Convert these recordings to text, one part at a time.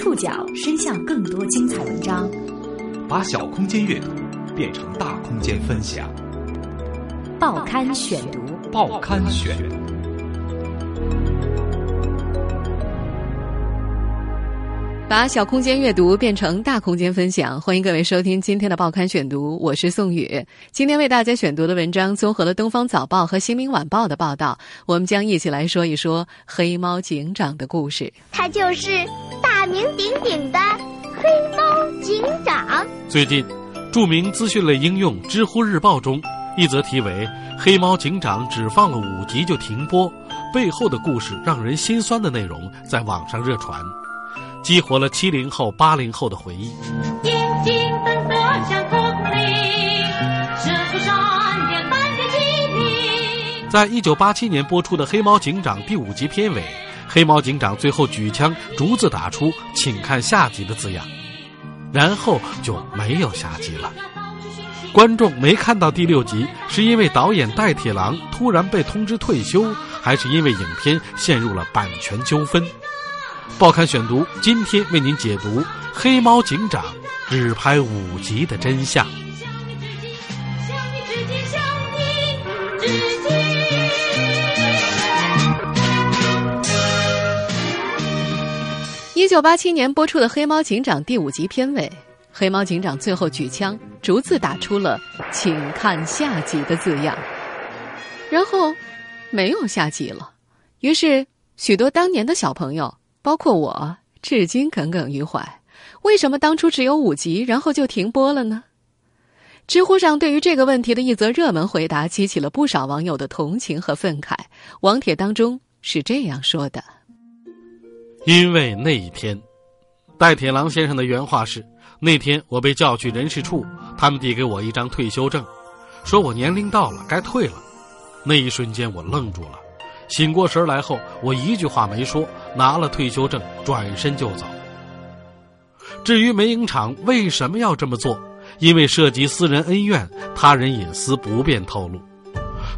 触角伸向更多精彩文章，把小空间阅读变成大空间分享。报刊选读，报刊选。把小空间阅读变成大空间分享，欢迎各位收听今天的报刊选读，我是宋宇。今天为大家选读的文章综合了《东方早报》和《新民晚报》的报道，我们将一起来说一说黑猫警长的故事。他就是大名鼎鼎的黑猫警长。最近，著名资讯类应用知乎日报中一则题为“黑猫警长只放了五集就停播，背后的故事让人心酸”的内容在网上热传。激活了七零后、八零后的回忆。眼睛瞪得像铜铃，射出闪电般的机灵。在一九八七年播出的《黑猫警长》第五集片尾，黑猫警长最后举枪逐字打出“请看下集”的字样，然后就没有下集了。观众没看到第六集，是因为导演戴铁郎突然被通知退休，还是因为影片陷入了版权纠纷？报刊选读，今天为您解读《黑猫警长》只拍五集的真相。一九八七年播出的《黑猫警长》第五集片尾，黑猫警长最后举枪，逐字打出了“请看下集”的字样，然后没有下集了。于是，许多当年的小朋友。包括我，至今耿耿于怀，为什么当初只有五集，然后就停播了呢？知乎上对于这个问题的一则热门回答，激起了不少网友的同情和愤慨。网帖当中是这样说的：“因为那一天，戴铁郎先生的原话是：那天我被叫去人事处，他们递给我一张退休证，说我年龄到了，该退了。那一瞬间，我愣住了。”醒过神来后，我一句话没说，拿了退休证，转身就走。至于美影厂为什么要这么做，因为涉及私人恩怨，他人隐私不便透露。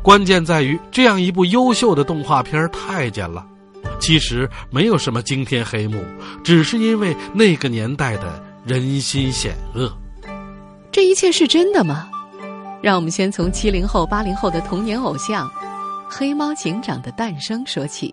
关键在于这样一部优秀的动画片太监了，其实没有什么惊天黑幕，只是因为那个年代的人心险恶。这一切是真的吗？让我们先从七零后、八零后的童年偶像。黑猫警长的诞生说起。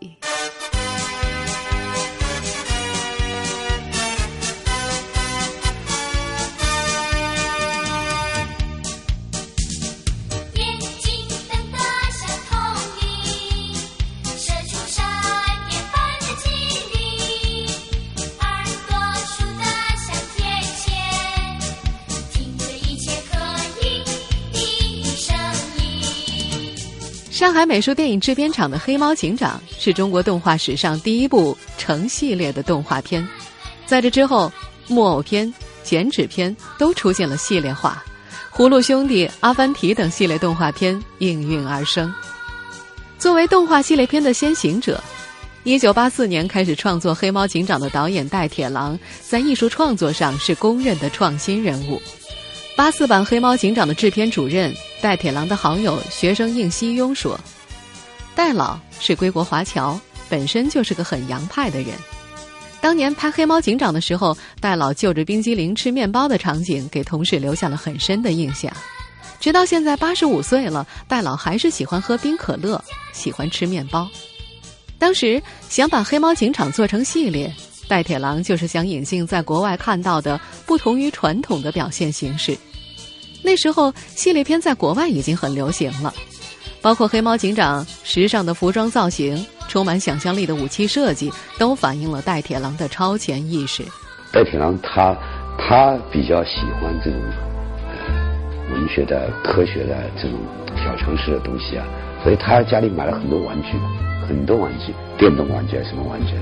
上海美术电影制片厂的《黑猫警长》是中国动画史上第一部成系列的动画片，在这之后，木偶片、剪纸片都出现了系列化，《葫芦兄弟》《阿凡提》等系列动画片应运而生。作为动画系列片的先行者，一九八四年开始创作《黑猫警长》的导演戴铁郎，在艺术创作上是公认的创新人物。八四版《黑猫警长》的制片主任。戴铁郎的好友学生应希庸说：“戴老是归国华侨，本身就是个很洋派的人。当年拍《黑猫警长》的时候，戴老就着冰激凌吃面包的场景，给同事留下了很深的印象。直到现在八十五岁了，戴老还是喜欢喝冰可乐，喜欢吃面包。当时想把《黑猫警长》做成系列，戴铁郎就是想引进在国外看到的不同于传统的表现形式。”那时候，系列片在国外已经很流行了，包括黑猫警长时尚的服装造型、充满想象力的武器设计，都反映了戴铁郎的超前意识。戴铁郎他他比较喜欢这种文学的、科学的这种小常识的东西啊，所以他家里买了很多玩具，很多玩具，电动玩具什么玩具，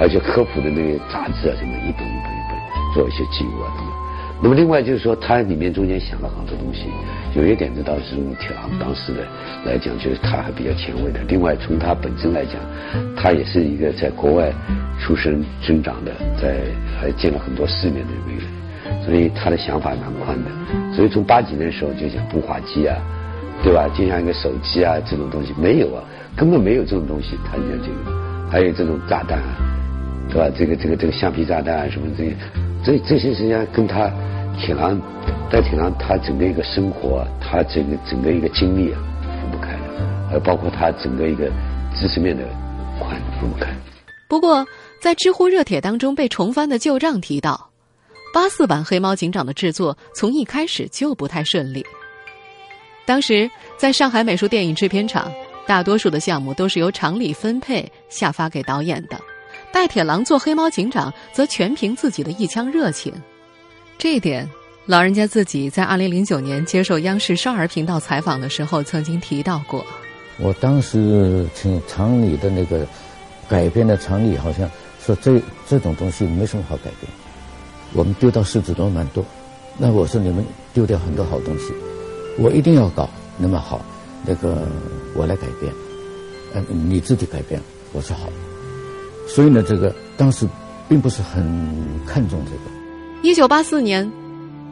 而且科普的那个杂志啊什么一本一本一本做一些记录啊等等。那么另外就是说，他里面中间想了很多东西，有一点子倒是铁郎当时的来讲，就是他还比较前卫的。另外从他本身来讲，他也是一个在国外出生生长的，在还见了很多世面的一个人，所以他的想法蛮宽的。所以从八几年的时候就讲步话机啊，对吧？就像一个手机啊这种东西没有啊，根本没有这种东西，他讲这个，还有这种炸弹啊，对吧？这个这个这个橡皮炸弹啊什么这些，这这些实际上跟他铁狼戴铁狼他整个一个生活，他整个整个一个经历啊分不开的，还包括他整个一个知识面的宽分不开。不过，在知乎热帖当中被重翻的旧账提到，八四版《黑猫警长》的制作从一开始就不太顺利。当时在上海美术电影制片厂，大多数的项目都是由厂里分配下发给导演的，戴铁郎做黑猫警长则全凭自己的一腔热情。这一点，老人家自己在二零零九年接受央视少儿频道采访的时候曾经提到过。我当时请厂里的那个改编的厂里好像说这这种东西没什么好改编，我们丢到狮子都蛮多。那我说你们丢掉很多好东西。我一定要搞那么好，那个我来改编，呃，你自己改编，我说好。所以呢，这个当时并不是很看重这个。一九八四年，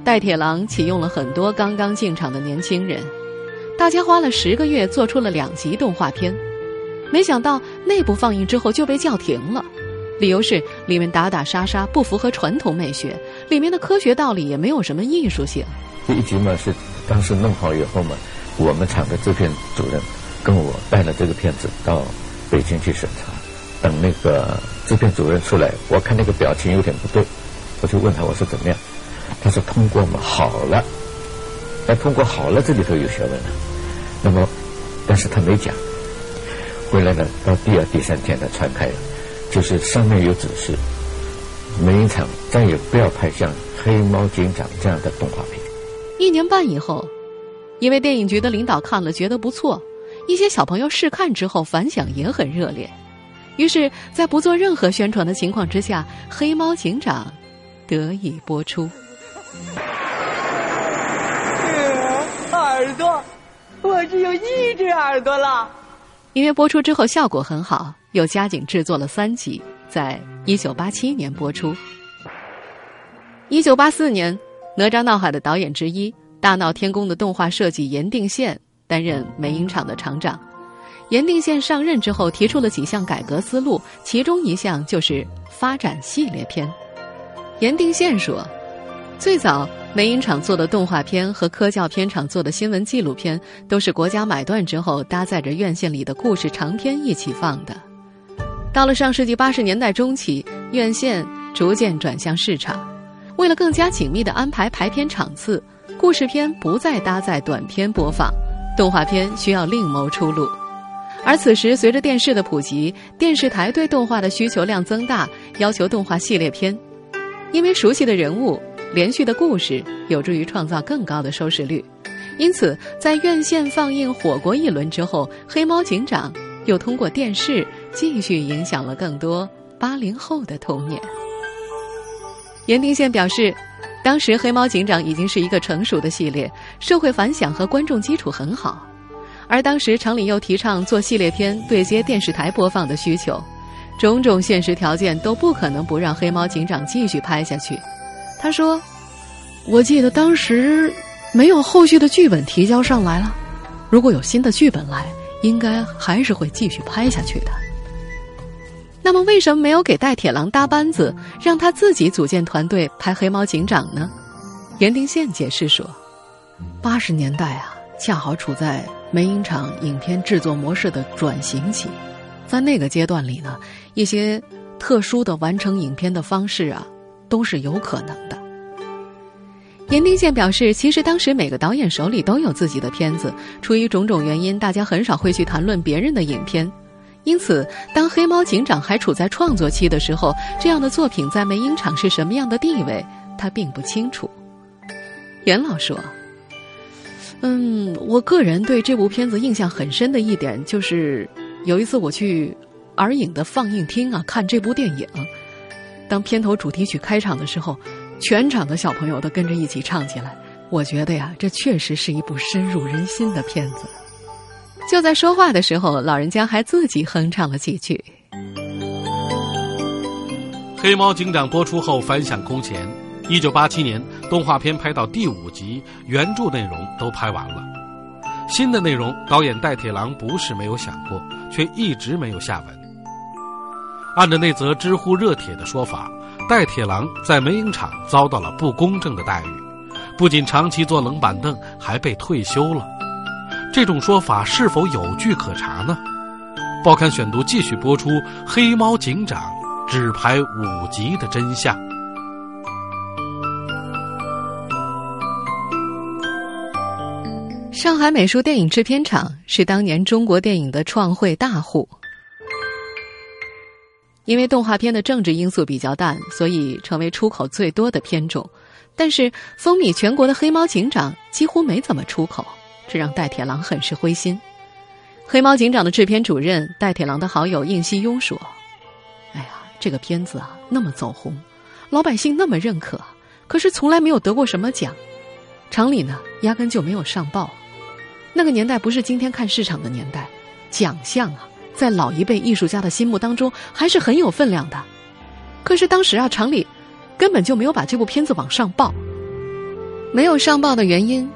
戴铁郎启用了很多刚刚进场的年轻人，大家花了十个月做出了两集动画片，没想到内部放映之后就被叫停了，理由是里面打打杀杀不符合传统美学，里面的科学道理也没有什么艺术性。这一集嘛是。当时弄好以后嘛，我们厂的制片主任跟我带了这个片子到北京去审查。等那个制片主任出来，我看那个表情有点不对，我就问他我说怎么样？他说通过嘛，好了。那通过好了，这里头有学问了。那么，但是他没讲。回来呢，到第二、第三天呢传开了，就是上面有指示，美影厂再也不要拍像《黑猫警长》这样的动画片。一年半以后，因为电影局的领导看了觉得不错，一些小朋友试看之后反响也很热烈，于是，在不做任何宣传的情况之下，《黑猫警长》得以播出。耳朵，我只有一只耳朵了。因为播出之后效果很好，又加紧制作了三集，在一九八七年播出。一九八四年。《哪吒闹海》的导演之一，大闹天宫的动画设计严定宪担任美影厂的厂长。严定宪上任之后，提出了几项改革思路，其中一项就是发展系列片。严定宪说：“最早美影厂做的动画片和科教片厂做的新闻纪录片，都是国家买断之后搭载着院线里的故事长片一起放的。到了上世纪八十年代中期，院线逐渐转向市场。”为了更加紧密地安排排片场次，故事片不再搭载短片播放，动画片需要另谋出路。而此时，随着电视的普及，电视台对动画的需求量增大，要求动画系列片。因为熟悉的人物、连续的故事有助于创造更高的收视率，因此在院线放映火过一轮之后，《黑猫警长》又通过电视继续影响了更多八零后的童年。严定宪表示，当时《黑猫警长》已经是一个成熟的系列，社会反响和观众基础很好，而当时厂里又提倡做系列片对接电视台播放的需求，种种现实条件都不可能不让《黑猫警长》继续拍下去。他说：“我记得当时没有后续的剧本提交上来了，如果有新的剧本来，应该还是会继续拍下去的。”那么，为什么没有给戴铁郎搭班子，让他自己组建团队拍《黑猫警长》呢？严定宪解释说：“八十年代啊，恰好处在美影厂影片制作模式的转型期，在那个阶段里呢，一些特殊的完成影片的方式啊，都是有可能的。”严定宪表示，其实当时每个导演手里都有自己的片子，出于种种原因，大家很少会去谈论别人的影片。因此，当《黑猫警长》还处在创作期的时候，这样的作品在美影厂是什么样的地位，他并不清楚。严老说：“嗯，我个人对这部片子印象很深的一点，就是有一次我去儿影的放映厅啊看这部电影，当片头主题曲开场的时候，全场的小朋友都跟着一起唱起来。我觉得呀，这确实是一部深入人心的片子。”就在说话的时候，老人家还自己哼唱了几句。《黑猫警长》播出后反响空前，一九八七年动画片拍到第五集，原著内容都拍完了，新的内容导演戴铁郎不是没有想过，却一直没有下文。按照那则知乎热帖的说法，戴铁郎在梅影厂遭到了不公正的待遇，不仅长期坐冷板凳，还被退休了。这种说法是否有据可查呢？报刊选读继续播出《黑猫警长》只拍五集的真相。上海美术电影制片厂是当年中国电影的创汇大户。因为动画片的政治因素比较淡，所以成为出口最多的片种。但是风靡全国的《黑猫警长》几乎没怎么出口，这让戴铁郎很是灰心。《黑猫警长》的制片主任戴铁郎的好友应希庸说：“哎呀，这个片子啊那么走红，老百姓那么认可，可是从来没有得过什么奖，厂里呢压根就没有上报。那个年代不是今天看市场的年代，奖项啊。”在老一辈艺术家的心目当中，还是很有分量的。可是当时啊，厂里根本就没有把这部片子往上报。没有上报的原因，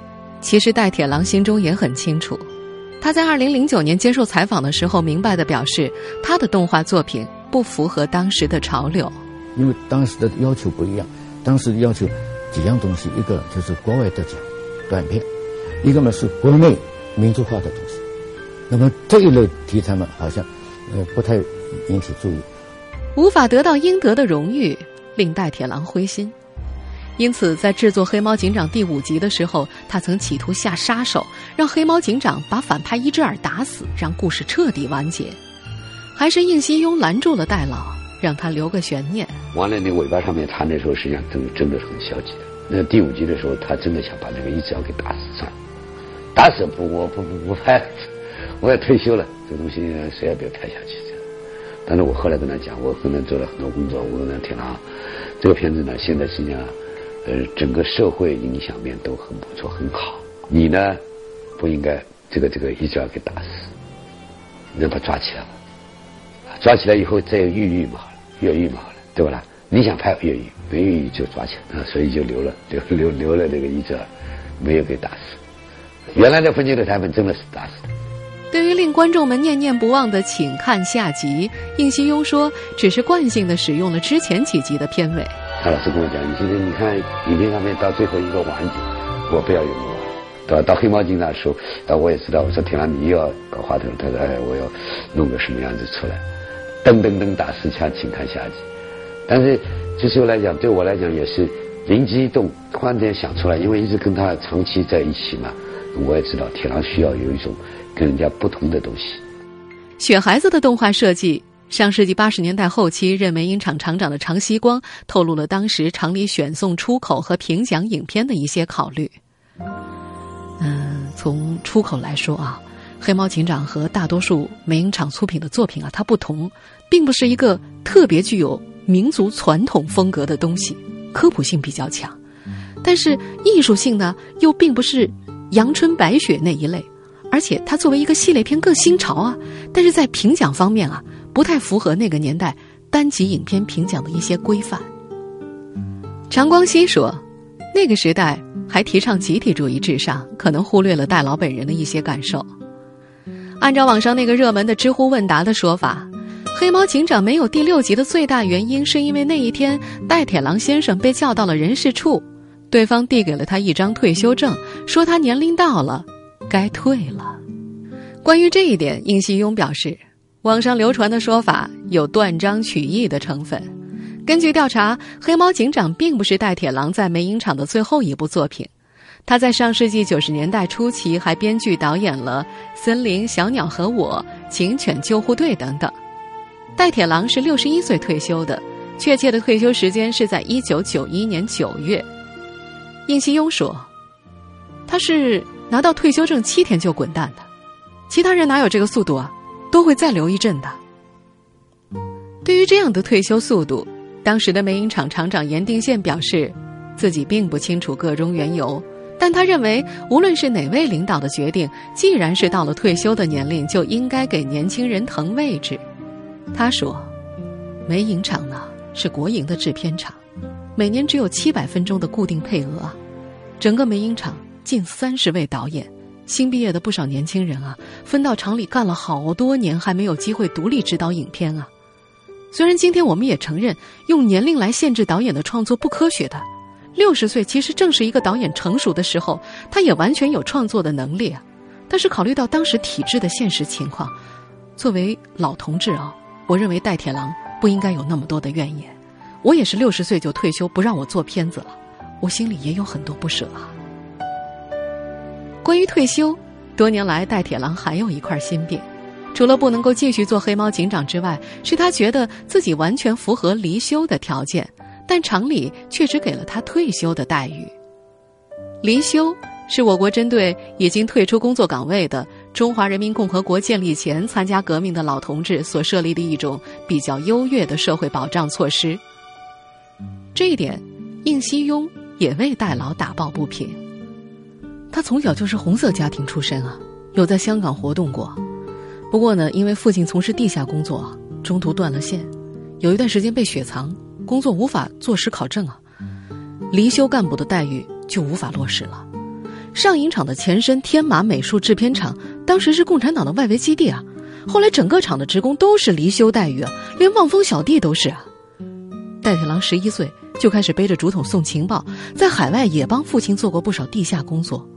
其实戴铁郎心中也很清楚。他在二零零九年接受采访的时候，明白的表示，他的动画作品不符合当时的潮流。因为当时的要求不一样，当时要求几样东西：一个就是国外的奖短片，一个呢是国内民族化的东西。那么这一类题材呢，好像呃不太引起注意，无法得到应得的荣誉，令戴铁郎灰心。因此，在制作《黑猫警长》第五集的时候，他曾企图下杀手，让黑猫警长把反派伊只尔打死，让故事彻底完结。还是应希庸拦住了戴老，让他留个悬念。完了，那尾巴上面，他那时候实际上真真的是很消极的。那第五集的时候，他真的想把那个伊之尔给打死算了，打死不，我不不不拍。我也退休了，这东西谁也别拍下去。但是我后来跟他讲，我跟他做了很多工作，我跟他听了，这个片子呢，现在实际上，呃，整个社会影响面都很不错，很好。你呢，不应该这个这个一直要给打死，能把抓起来了，抓起来以后再越狱嘛，越狱嘛，对不啦？你想拍越狱，没越狱就抓起来，所以就留了，留留留了这个一折没有给打死。原来的分镜的台本真的是打死的。对于令观众们念念不忘的，请看下集。应希庸说，只是惯性的使用了之前几集的片尾。他老师跟我讲，你现在你看影片上面到最后一个完结，我不要用我。到到黑猫警长的时候，到我也知道，我说天狼你又要搞花头，他说哎，我要弄个什么样子出来？噔噔噔打四枪，请看下集。但是这时候来讲，对我来讲也是灵机一动，突然间想出来，因为一直跟他长期在一起嘛，我也知道铁狼需要有一种。跟人家不同的东西。雪孩子的动画设计，上世纪八十年代后期，任梅影厂厂长的常锡光透露了当时厂里选送出口和评奖影片的一些考虑。嗯，从出口来说啊，《黑猫警长》和大多数梅影厂出品的作品啊，它不同，并不是一个特别具有民族传统风格的东西，科普性比较强，但是艺术性呢，又并不是阳春白雪那一类。而且它作为一个系列片更新潮啊，但是在评奖方面啊，不太符合那个年代单集影片评奖的一些规范。常光熙说，那个时代还提倡集体主义至上，可能忽略了戴老本人的一些感受。按照网上那个热门的知乎问答的说法，《黑猫警长》没有第六集的最大原因，是因为那一天戴铁郎先生被叫到了人事处，对方递给了他一张退休证，说他年龄到了。该退了。关于这一点，应希庸表示，网上流传的说法有断章取义的成分。根据调查，《黑猫警长》并不是戴铁郎在梅影厂的最后一部作品。他在上世纪九十年代初期还编剧导演了《森林小鸟和我》《警犬救护队》等等。戴铁郎是六十一岁退休的，确切的退休时间是在一九九一年九月。应希庸说，他是。拿到退休证七天就滚蛋的，其他人哪有这个速度啊？都会再留一阵的。对于这样的退休速度，当时的美影厂厂长严定宪表示，自己并不清楚个中缘由，但他认为，无论是哪位领导的决定，既然是到了退休的年龄，就应该给年轻人腾位置。他说：“美影厂呢是国营的制片厂，每年只有七百分钟的固定配额，整个美影厂。”近三十位导演，新毕业的不少年轻人啊，分到厂里干了好多年，还没有机会独立指导影片啊。虽然今天我们也承认用年龄来限制导演的创作不科学的，六十岁其实正是一个导演成熟的时候，他也完全有创作的能力啊。但是考虑到当时体制的现实情况，作为老同志啊，我认为戴铁郎不应该有那么多的怨言。我也是六十岁就退休，不让我做片子了，我心里也有很多不舍啊。关于退休，多年来戴铁郎还有一块心病，除了不能够继续做黑猫警长之外，是他觉得自己完全符合离休的条件，但厂里却只给了他退休的待遇。离休是我国针对已经退出工作岗位的中华人民共和国建立前参加革命的老同志所设立的一种比较优越的社会保障措施。这一点，应希庸也为戴老打抱不平。他从小就是红色家庭出身啊，有在香港活动过。不过呢，因为父亲从事地下工作，中途断了线，有一段时间被雪藏，工作无法坐实考证啊。离休干部的待遇就无法落实了。上影厂的前身天马美术制片厂，当时是共产党的外围基地啊。后来整个厂的职工都是离休待遇啊，连望风小弟都是啊。戴铁郎十一岁。就开始背着竹筒送情报，在海外也帮父亲做过不少地下工作。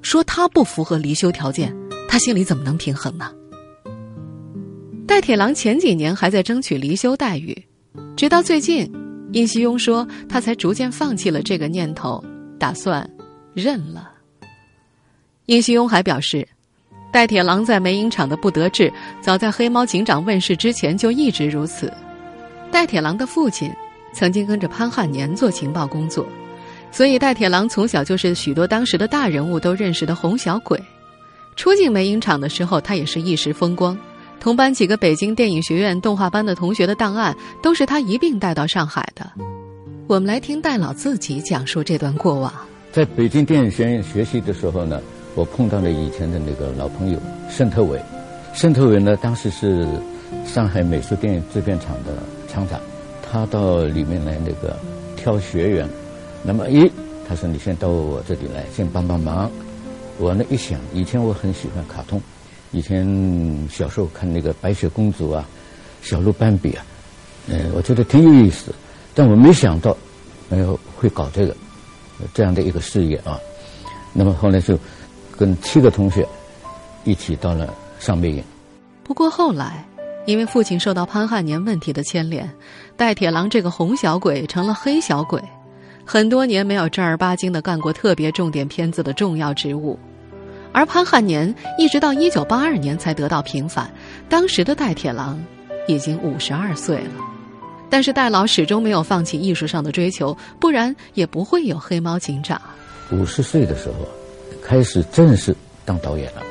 说他不符合离休条件，他心里怎么能平衡呢？戴铁郎前几年还在争取离休待遇，直到最近，殷希庸说他才逐渐放弃了这个念头，打算认了。殷希庸还表示，戴铁郎在煤影厂的不得志，早在《黑猫警长》问世之前就一直如此。戴铁郎的父亲。曾经跟着潘汉年做情报工作，所以戴铁郎从小就是许多当时的大人物都认识的红小鬼。初进煤影厂的时候，他也是一时风光，同班几个北京电影学院动画班的同学的档案都是他一并带到上海的。我们来听戴老自己讲述这段过往。在北京电影学院学习的时候呢，我碰到了以前的那个老朋友盛特伟。盛特伟呢，当时是上海美术电影制片厂的厂长。他到里面来那个挑学员，那么一他说你先到我这里来，先帮帮忙。我呢一想，以前我很喜欢卡通，以前小时候看那个白雪公主啊，小鹿斑比啊，嗯，我觉得挺有意思。但我没想到，没有会搞这个这样的一个事业啊。那么后来就跟七个同学一起到了上北影。不过后来。因为父亲受到潘汉年问题的牵连，戴铁郎这个红小鬼成了黑小鬼，很多年没有正儿八经的干过特别重点片子的重要职务。而潘汉年一直到一九八二年才得到平反，当时的戴铁郎已经五十二岁了。但是戴老始终没有放弃艺术上的追求，不然也不会有黑猫警长。五十岁的时候，开始正式当导演了，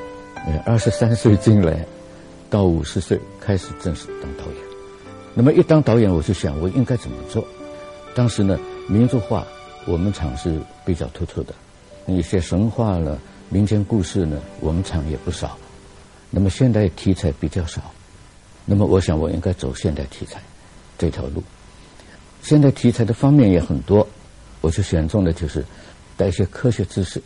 二十三岁进来。到五十岁开始正式当导演，那么一当导演，我就想我应该怎么做。当时呢，民族画我们厂是比较突出的，一些神话呢、民间故事呢，我们厂也不少。那么现代题材比较少，那么我想我应该走现代题材这条路。现代题材的方面也很多，我就选中的就是带一些科学知识。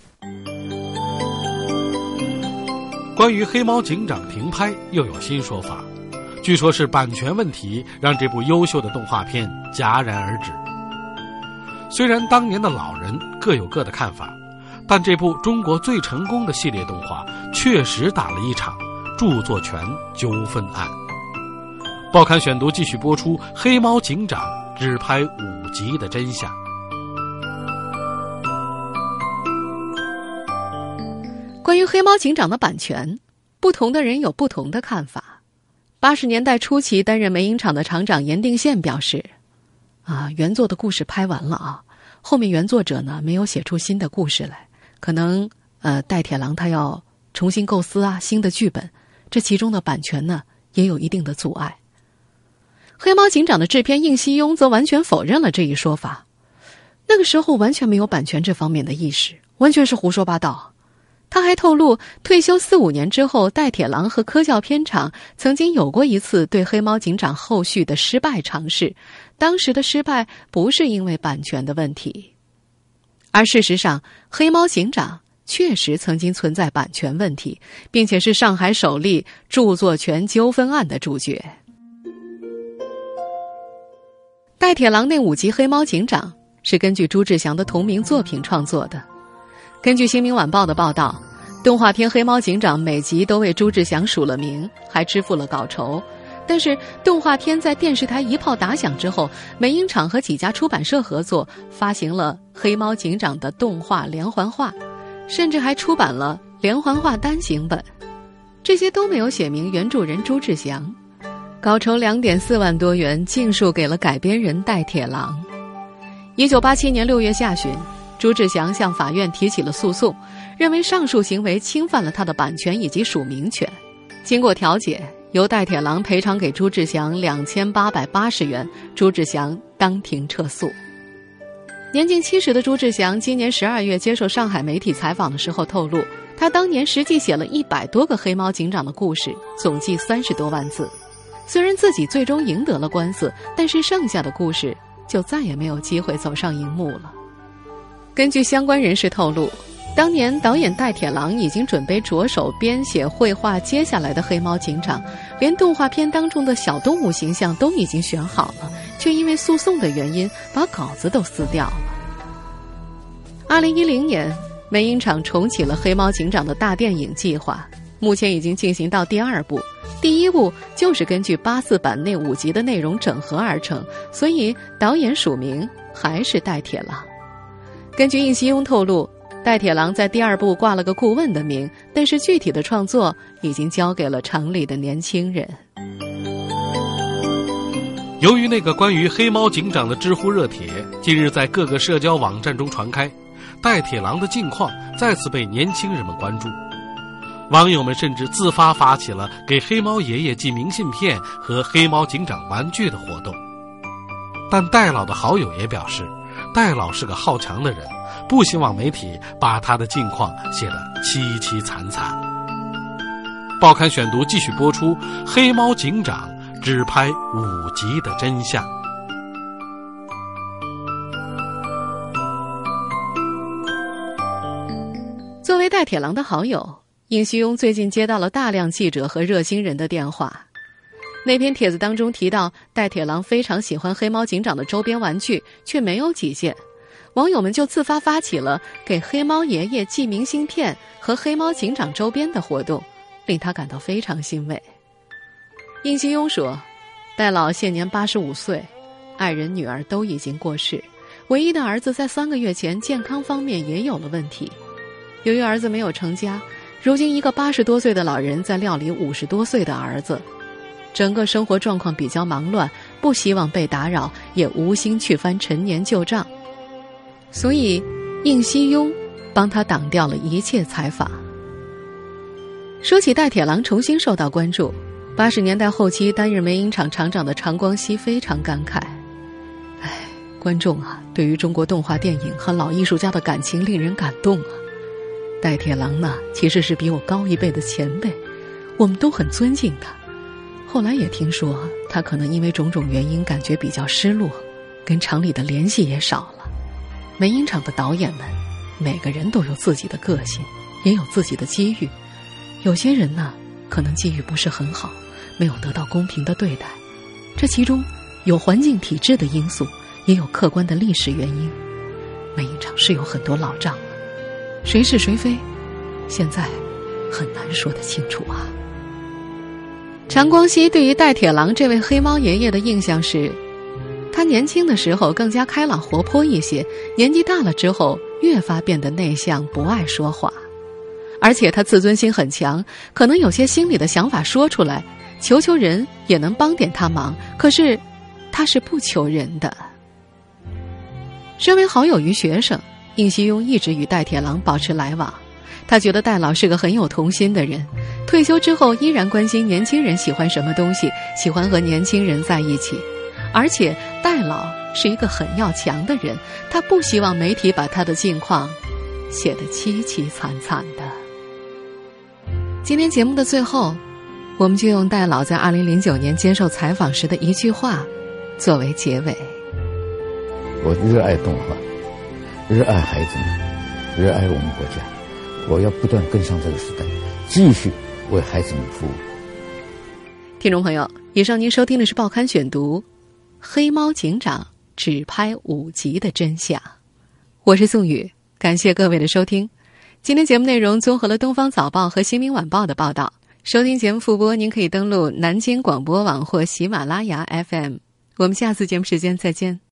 关于《黑猫警长》停拍又有新说法，据说是版权问题让这部优秀的动画片戛然而止。虽然当年的老人各有各的看法，但这部中国最成功的系列动画确实打了一场著作权纠纷案。报刊选读继续播出《黑猫警长》只拍五集的真相。关于《黑猫警长》的版权，不同的人有不同的看法。八十年代初期担任煤影厂的厂长严定宪表示：“啊，原作的故事拍完了啊，后面原作者呢没有写出新的故事来，可能呃戴铁郎他要重新构思啊新的剧本，这其中的版权呢也有一定的阻碍。”《黑猫警长》的制片应希庸则完全否认了这一说法，那个时候完全没有版权这方面的意识，完全是胡说八道。他还透露，退休四五年之后，戴铁郎和科教片厂曾经有过一次对《黑猫警长》后续的失败尝试。当时的失败不是因为版权的问题，而事实上，《黑猫警长》确实曾经存在版权问题，并且是上海首例著作权纠纷案的主角。戴铁郎那五集《黑猫警长》是根据朱志祥的同名作品创作的。根据《新民晚报》的报道，动画片《黑猫警长》每集都为朱志祥署了名，还支付了稿酬。但是，动画片在电视台一炮打响之后，美影厂和几家出版社合作发行了《黑猫警长》的动画连环画，甚至还出版了连环画单行本。这些都没有写明原著人朱志祥，稿酬两点四万多元，尽数给了改编人戴铁郎。一九八七年六月下旬，朱志祥向法院提起了诉讼，认为上述行为侵犯了他的版权以及署名权。经过调解。由戴铁郎赔偿给朱志祥两千八百八十元，朱志祥当庭撤诉。年近七十的朱志祥今年十二月接受上海媒体采访的时候透露，他当年实际写了一百多个黑猫警长的故事，总计三十多万字。虽然自己最终赢得了官司，但是剩下的故事就再也没有机会走上荧幕了。根据相关人士透露。当年导演戴铁郎已经准备着手编写绘画接下来的黑猫警长，连动画片当中的小动物形象都已经选好了，却因为诉讼的原因把稿子都撕掉了。二零一零年，美影厂重启了黑猫警长的大电影计划，目前已经进行到第二部，第一部就是根据八四版那五集的内容整合而成，所以导演署名还是戴铁郎。根据应希庸透露。戴铁郎在第二部挂了个顾问的名，但是具体的创作已经交给了厂里的年轻人。由于那个关于黑猫警长的知乎热帖近日在各个社交网站中传开，戴铁郎的近况再次被年轻人们关注，网友们甚至自发发起了给黑猫爷爷寄明信片和黑猫警长玩具的活动。但戴老的好友也表示，戴老是个好强的人。不希望媒体把他的近况写得凄凄惨惨。报刊选读继续播出《黑猫警长》只拍五集的真相。作为戴铁郎的好友，尹锡庸最近接到了大量记者和热心人的电话。那篇帖子当中提到，戴铁郎非常喜欢黑猫警长的周边玩具，却没有几件。网友们就自发发起了给黑猫爷爷寄明信片和黑猫警长周边的活动，令他感到非常欣慰。应希庸说：“戴老现年八十五岁，爱人、女儿都已经过世，唯一的儿子在三个月前健康方面也有了问题。由于儿子没有成家，如今一个八十多岁的老人在料理五十多岁的儿子，整个生活状况比较忙乱，不希望被打扰，也无心去翻陈年旧账。”所以，应希庸帮他挡掉了一切采访。说起戴铁郎重新受到关注，八十年代后期担任美影厂厂长的常光熙非常感慨：“哎，观众啊，对于中国动画电影和老艺术家的感情令人感动啊。戴铁郎呢，其实是比我高一辈的前辈，我们都很尊敬他。后来也听说他可能因为种种原因感觉比较失落，跟厂里的联系也少了。”美影厂的导演们，每个人都有自己的个性，也有自己的机遇。有些人呢，可能机遇不是很好，没有得到公平的对待。这其中有环境体制的因素，也有客观的历史原因。美影厂是有很多老账了，谁是谁非，现在很难说得清楚啊。常光熙对于戴铁郎这位黑猫爷爷的印象是。他年轻的时候更加开朗活泼一些，年纪大了之后越发变得内向，不爱说话，而且他自尊心很强，可能有些心里的想法说出来，求求人也能帮点他忙。可是，他是不求人的。身为好友与学生，应希庸一直与戴铁郎保持来往。他觉得戴老是个很有童心的人，退休之后依然关心年轻人喜欢什么东西，喜欢和年轻人在一起。而且戴老是一个很要强的人，他不希望媒体把他的近况写得凄凄惨惨的。今天节目的最后，我们就用戴老在二零零九年接受采访时的一句话作为结尾：我热爱动画，热爱孩子们，热爱我们国家，我要不断跟上这个时代，继续为孩子们服务。听众朋友，以上您收听的是《报刊选读》。黑猫警长只拍五集的真相。我是宋宇，感谢各位的收听。今天节目内容综合了《东方早报》和《新民晚报》的报道。收听节目复播，您可以登录南京广播网或喜马拉雅 FM。我们下次节目时间再见。